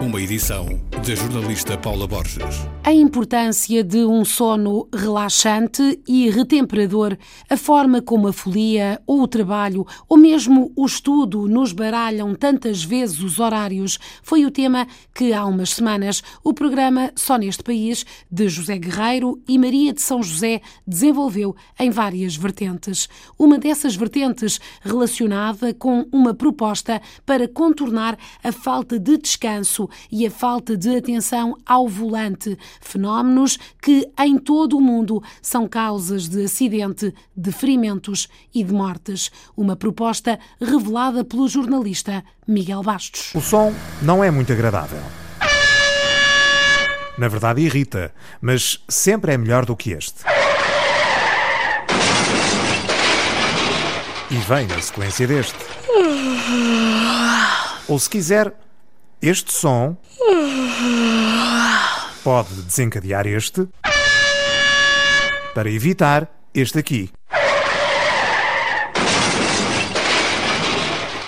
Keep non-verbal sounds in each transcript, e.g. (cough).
Uma edição da jornalista Paula Borges. A importância de um sono relaxante e retemperador, a forma como a folia ou o trabalho ou mesmo o estudo nos baralham tantas vezes os horários foi o tema que há umas semanas o programa Só neste País de José Guerreiro e Maria de São José desenvolveu em várias vertentes. Uma dessas vertentes relacionada com uma proposta para contornar a falta de descanso e a falta de atenção ao volante, fenómenos que em todo o mundo são causas de acidente, de ferimentos e de mortes. Uma proposta revelada pelo jornalista Miguel Bastos. O som não é muito agradável. Na verdade, irrita, mas sempre é melhor do que este. E vem na sequência deste. Ou se quiser, este som pode desencadear este para evitar este aqui.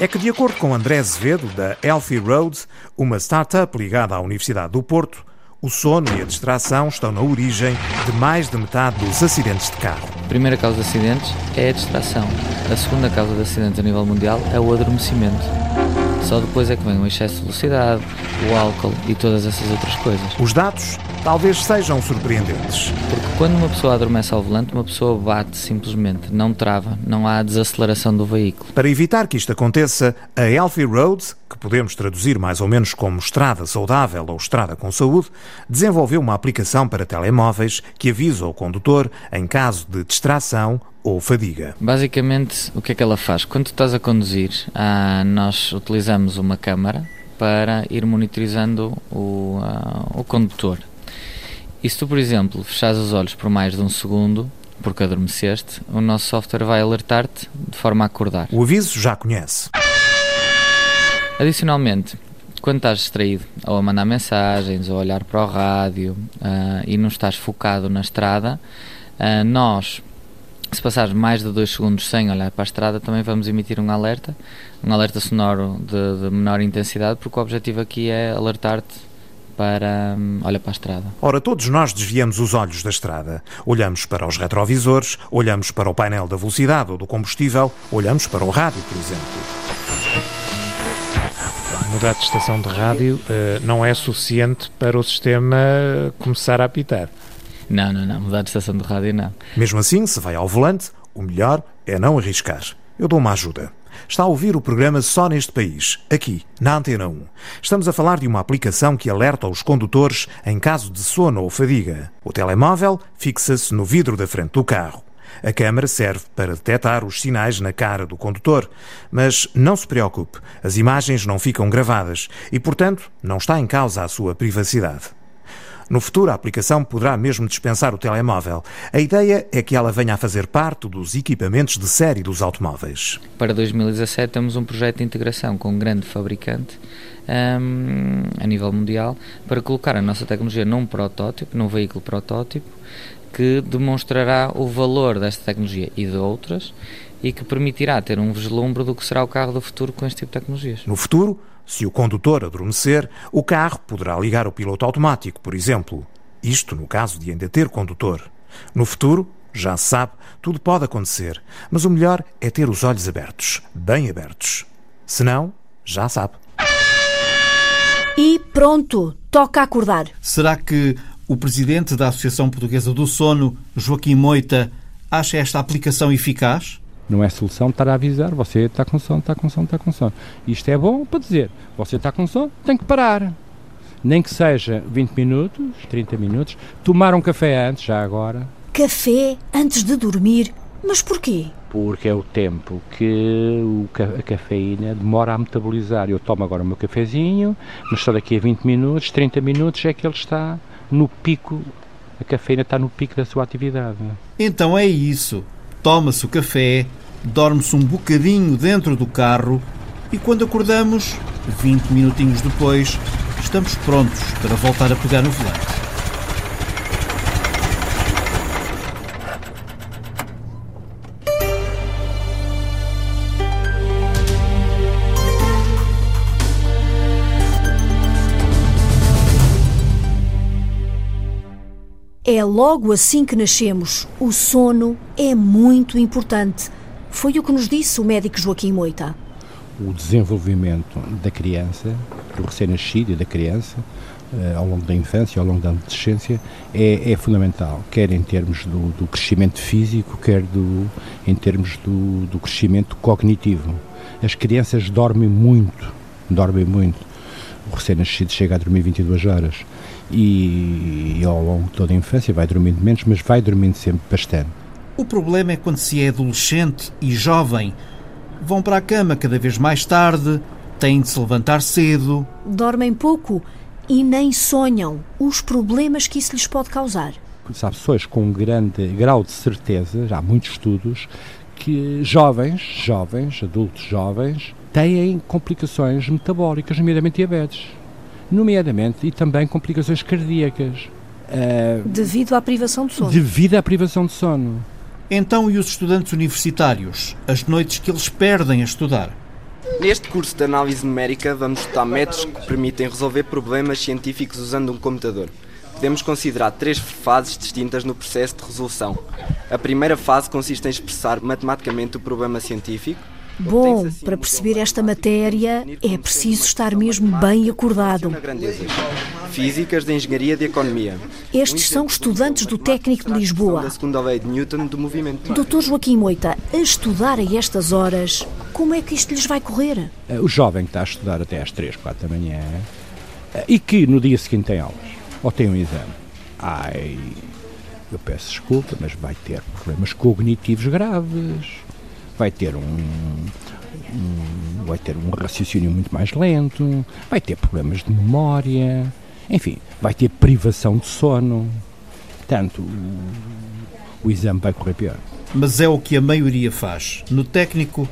É que, de acordo com André Azevedo, da Healthy Road, uma startup ligada à Universidade do Porto, o sono e a distração estão na origem de mais de metade dos acidentes de carro. A primeira causa de acidentes é a distração. A segunda causa de acidentes a nível mundial é o adormecimento. Só depois é que vem o excesso de velocidade, o álcool e todas essas outras coisas. Os dados talvez sejam surpreendentes. Porque quando uma pessoa adormece ao volante, uma pessoa bate simplesmente, não trava, não há desaceleração do veículo. Para evitar que isto aconteça, a Healthy Road, que podemos traduzir mais ou menos como estrada saudável ou estrada com saúde, desenvolveu uma aplicação para telemóveis que avisa o condutor em caso de distração ou fadiga. Basicamente, o que é que ela faz? Quando estás a conduzir, ah, nós utilizamos uma câmara para ir monitorizando o, ah, o condutor. E se tu, por exemplo, fechares os olhos por mais de um segundo, porque adormeceste, o nosso software vai alertar-te de forma a acordar. O aviso já conhece. Adicionalmente, quando estás distraído, ou a mandar mensagens, ou a olhar para o rádio uh, e não estás focado na estrada, uh, nós, se passares mais de 2 segundos sem olhar para a estrada, também vamos emitir um alerta, um alerta sonoro de, de menor intensidade, porque o objetivo aqui é alertar-te para um, olha para a estrada. Ora, todos nós desviamos os olhos da estrada. Olhamos para os retrovisores, olhamos para o painel da velocidade ou do combustível, olhamos para o rádio, por exemplo mudar de estação de rádio uh, não é suficiente para o sistema começar a apitar. Não, não, não. Mudar de estação de rádio não. Mesmo assim, se vai ao volante, o melhor é não arriscar. Eu dou uma ajuda. Está a ouvir o programa só neste país, aqui, na Antena 1. Estamos a falar de uma aplicação que alerta os condutores em caso de sono ou fadiga. O telemóvel fixa-se no vidro da frente do carro. A câmara serve para detectar os sinais na cara do condutor, mas não se preocupe, as imagens não ficam gravadas e, portanto, não está em causa a sua privacidade. No futuro, a aplicação poderá mesmo dispensar o telemóvel. A ideia é que ela venha a fazer parte dos equipamentos de série dos automóveis. Para 2017 temos um projeto de integração com um grande fabricante um, a nível mundial para colocar a nossa tecnologia num protótipo, num veículo protótipo, que demonstrará o valor desta tecnologia e de outras e que permitirá ter um vislumbre do que será o carro do futuro com este tipo de tecnologias. No futuro, se o condutor adormecer, o carro poderá ligar o piloto automático, por exemplo. Isto no caso de ainda ter condutor. No futuro, já se sabe, tudo pode acontecer, mas o melhor é ter os olhos abertos, bem abertos. Se não, já sabe. E pronto, toca acordar. Será que o presidente da Associação Portuguesa do Sono, Joaquim Moita, acha esta aplicação eficaz? Não é solução estar a avisar, você está com sono, está com sono, está com sono. Isto é bom para dizer, você está com sono, tem que parar. Nem que seja 20 minutos, 30 minutos, tomar um café antes, já agora. Café antes de dormir? Mas porquê? Porque é o tempo que a cafeína demora a metabolizar. Eu tomo agora o meu cafezinho, mas só daqui a 20 minutos, 30 minutos é que ele está no pico, a cafeína está no pico da sua atividade. Então é isso. Toma-se o café, dorme-se um bocadinho dentro do carro e quando acordamos, 20 minutinhos depois, estamos prontos para voltar a pegar no volante. É logo assim que nascemos. O sono é muito importante. Foi o que nos disse o médico Joaquim Moita. O desenvolvimento da criança, do recém-nascido e da criança, eh, ao longo da infância, ao longo da adolescência, é, é fundamental, quer em termos do, do, crescimento físico, quer do, em termos do, do crescimento cognitivo. As crianças dormem muito, dormem muito. O recém-nascido chega a dormir 22 horas e, e, ao longo de toda a infância vai dormindo menos, mas vai dormindo sempre bastante. O problema é quando se é adolescente e jovem. Vão para a cama cada vez mais tarde, têm de se levantar cedo. Dormem pouco e nem sonham os problemas que isso lhes pode causar. Há pessoas com um grande grau de certeza, já há muitos estudos, que jovens, jovens, adultos jovens, têm complicações metabólicas, nomeadamente diabetes, nomeadamente e também complicações cardíacas. Uh, devido à privação de sono. Devido à privação de sono. Então, e os estudantes universitários? As noites que eles perdem a estudar? Neste curso de análise numérica, vamos estudar métodos que permitem resolver problemas científicos usando um computador. Podemos considerar três fases distintas no processo de resolução. A primeira fase consiste em expressar matematicamente o problema científico. Bom, assim para perceber esta matéria é preciso estar mesmo bem acordado. Físicas de Engenharia de Economia. Estes são estudantes do Técnico de Lisboa. Da segunda lei de Newton do movimento. Doutor Joaquim Moita, a estudar a estas horas, como é que isto lhes vai correr? Eh, o jovem que está a estudar até às 3, 4 da manhã eh, e que no dia seguinte tem aulas ou tem um exame. Ai, eu peço desculpa, mas vai ter problemas cognitivos graves. Vai ter um, um vai ter um raciocínio muito mais lento, vai ter problemas de memória, enfim, vai ter privação de sono. Portanto, o, o exame vai correr pior. Mas é o que a maioria faz. No técnico,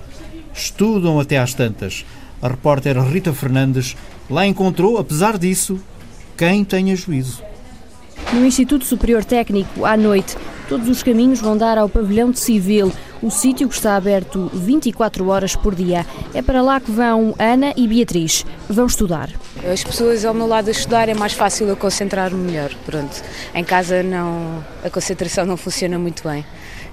estudam até às tantas. A repórter Rita Fernandes lá encontrou, apesar disso, quem tenha juízo. No Instituto Superior Técnico, à noite, todos os caminhos vão dar ao pavilhão de civil, o sítio que está aberto 24 horas por dia. É para lá que vão Ana e Beatriz. Vão estudar. As pessoas ao meu lado a estudar é mais fácil eu concentrar-me melhor. Pronto. Em casa não, a concentração não funciona muito bem.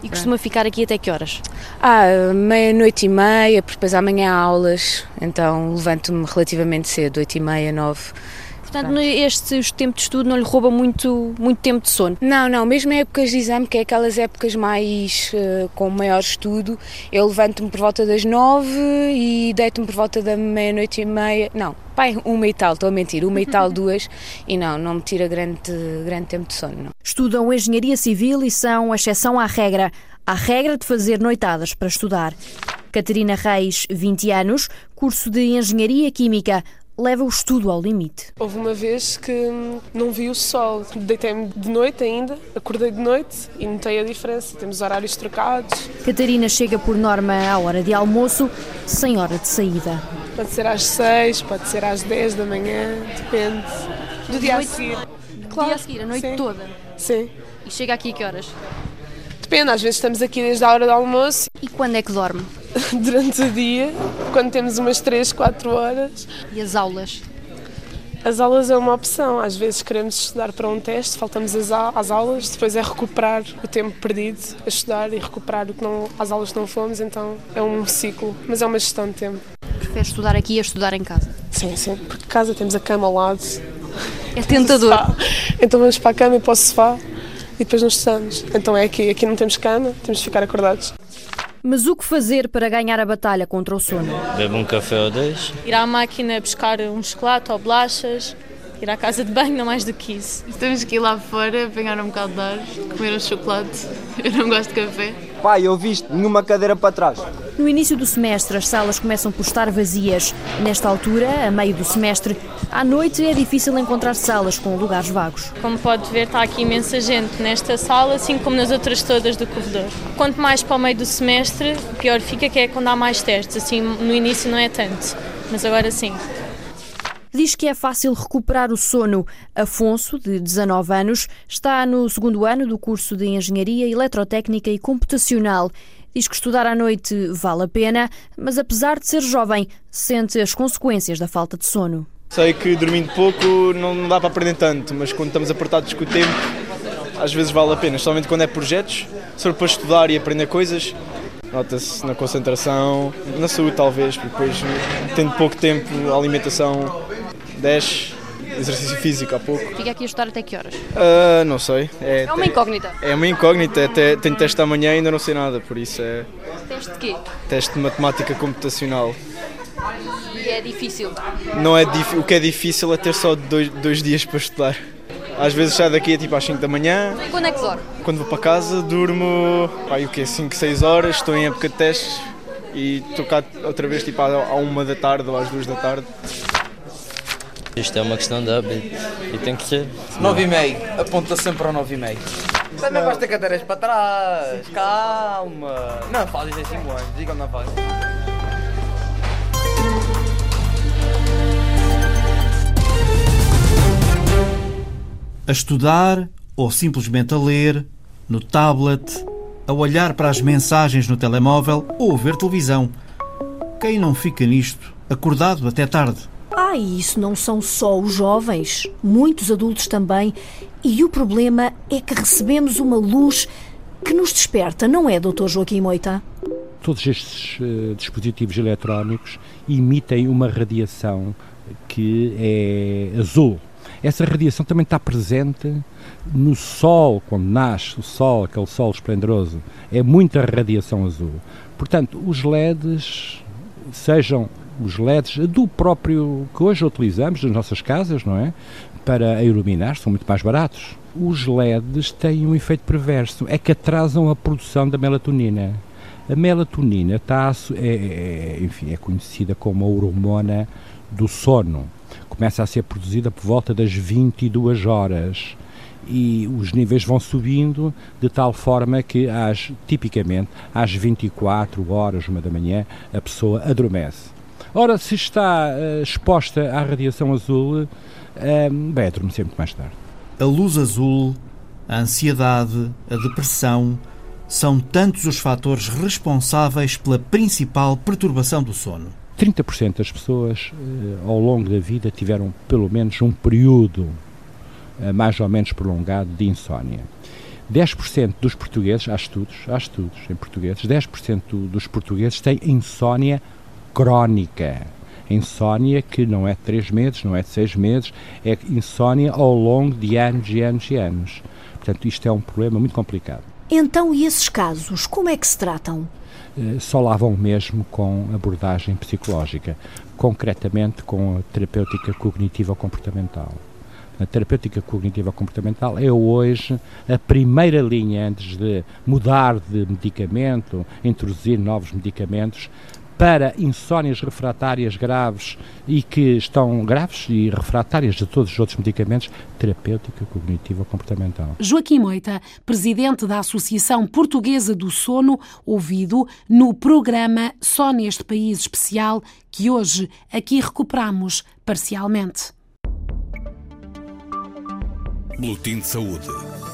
E costuma ficar aqui até que horas? Ah, meia-noite e meia, porque depois amanhã há aulas, então levanto-me relativamente cedo, oito e meia, nove. Portanto, este, tempo de estudo não lhe rouba muito, muito tempo de sono? Não, não, mesmo em épocas de exame, que é aquelas épocas mais uh, com maior estudo, eu levanto-me por volta das nove e deito-me por volta da meia-noite e meia. Não, pai, uma e tal, estou a mentir, uma e tal, (laughs) duas, e não, não me tira grande, grande tempo de sono. Não. Estudam Engenharia Civil e são a exceção à regra. Há regra de fazer noitadas para estudar. Catarina Reis, 20 anos, curso de Engenharia Química, leva o estudo ao limite. Houve uma vez que não vi o sol, deitei-me de noite ainda, acordei de noite e notei a diferença, temos horários trocados. Catarina chega por norma à hora de almoço, sem hora de saída. Pode ser às 6, pode ser às 10 da manhã, depende do dia noite, a seguir. Claro, dia a seguir, a noite sim. toda? Sim. E chega aqui a que horas? Depende, às vezes estamos aqui desde a hora do almoço. E quando é que dorme? (laughs) Durante o dia, quando temos umas 3, 4 horas. E as aulas? As aulas é uma opção. Às vezes queremos estudar para um teste, faltamos às aulas, depois é recuperar o tempo perdido a estudar e recuperar o que não, as aulas que não fomos, então é um ciclo, mas é uma gestão de tempo. Prefere estudar aqui a estudar em casa? Sim, sim, porque casa temos a cama ao lado. É tentador. (laughs) Então vamos para a cama e para o sofá e depois não estamos. Então é aqui, aqui não temos cama, temos de ficar acordados. Mas o que fazer para ganhar a batalha contra o sono? Bebe um café ou dois. Ir à máquina buscar um chocolate ou bolachas, ir à casa de banho, não mais do que isso. Temos que ir lá fora, apanhar um bocado de ar, comer um chocolate. (laughs) Eu não gosto de café. Pai, eu viste nenhuma cadeira para trás. No início do semestre, as salas começam por estar vazias. Nesta altura, a meio do semestre, à noite é difícil encontrar salas com lugares vagos. Como pode ver, está aqui imensa gente nesta sala, assim como nas outras todas do corredor. Quanto mais para o meio do semestre, pior fica que é quando há mais testes. Assim, no início não é tanto, mas agora sim. Diz que é fácil recuperar o sono. Afonso, de 19 anos, está no segundo ano do curso de Engenharia Eletrotécnica e Computacional. Diz que estudar à noite vale a pena, mas apesar de ser jovem, sente as consequências da falta de sono. Sei que dormindo pouco não dá para aprender tanto, mas quando estamos apertados com o tempo, às vezes vale a pena, especialmente quando é projetos, for para estudar e aprender coisas, nota-se na concentração, na saúde talvez, porque depois tendo pouco tempo, a alimentação desce, exercício físico há pouco. Fica aqui a estudar até que horas? Uh, não sei. É, é uma incógnita. É uma incógnita, até, tenho teste amanhã e ainda não sei nada, por isso é... Teste de quê? Teste de matemática computacional. E é difícil? Não é dif... O que é difícil é ter só dois, dois dias para estudar. Às vezes saio daqui tipo às 5 da manhã. E quando é que dorme? Quando vou para casa, durmo pá, o quê? 5, 6 horas, estou em época de testes e estou cá outra vez tipo à 1 da tarde ou às 2 da tarde. Isto é uma questão de hábito e tem que ser. 9 e meio, aponta sempre ao 9 e meio. Também vais ter cadeiras para trás, calma. Não fazes em 5 anos, digam não fazes. a estudar ou simplesmente a ler, no tablet, a olhar para as mensagens no telemóvel ou a ver televisão. Quem não fica nisto, acordado até tarde? E isso não são só os jovens, muitos adultos também. E o problema é que recebemos uma luz que nos desperta, não é, Dr. Joaquim Moita? Todos estes uh, dispositivos eletrónicos emitem uma radiação que é azul, essa radiação também está presente no Sol, quando nasce o Sol, aquele Sol esplendoroso. É muita radiação azul. Portanto, os LEDs, sejam os LEDs do próprio que hoje utilizamos nas nossas casas, não é? Para iluminar, são muito mais baratos. Os LEDs têm um efeito perverso, é que atrasam a produção da melatonina. A melatonina está, é, é, enfim, é conhecida como a hormona do sono começa a ser produzida por volta das 22 horas e os níveis vão subindo de tal forma que às, tipicamente às 24 horas, uma da manhã, a pessoa adormece. Ora, se está uh, exposta à radiação azul, uh, vai adormecer muito mais tarde. A luz azul, a ansiedade, a depressão são tantos os fatores responsáveis pela principal perturbação do sono. 30% das pessoas eh, ao longo da vida tiveram pelo menos um período eh, mais ou menos prolongado de insónia. 10% dos portugueses, há estudos, há estudos em portugueses, 10% dos portugueses têm insónia crónica. Insónia que não é de 3 meses, não é de 6 meses, é insónia ao longo de anos e anos e anos. Portanto, isto é um problema muito complicado. Então, e esses casos, como é que se tratam? Eh, só lá vão mesmo com abordagem psicológica, concretamente com a terapêutica cognitiva comportamental. A terapêutica cognitiva comportamental é hoje a primeira linha antes de mudar de medicamento, introduzir novos medicamentos, para insónias refratárias graves e que estão graves e refratárias de todos os outros medicamentos, terapêutica cognitiva comportamental. Joaquim Moita, presidente da Associação Portuguesa do Sono, ouvido no programa Só neste País Especial, que hoje aqui recuperamos parcialmente. Boletim de Saúde.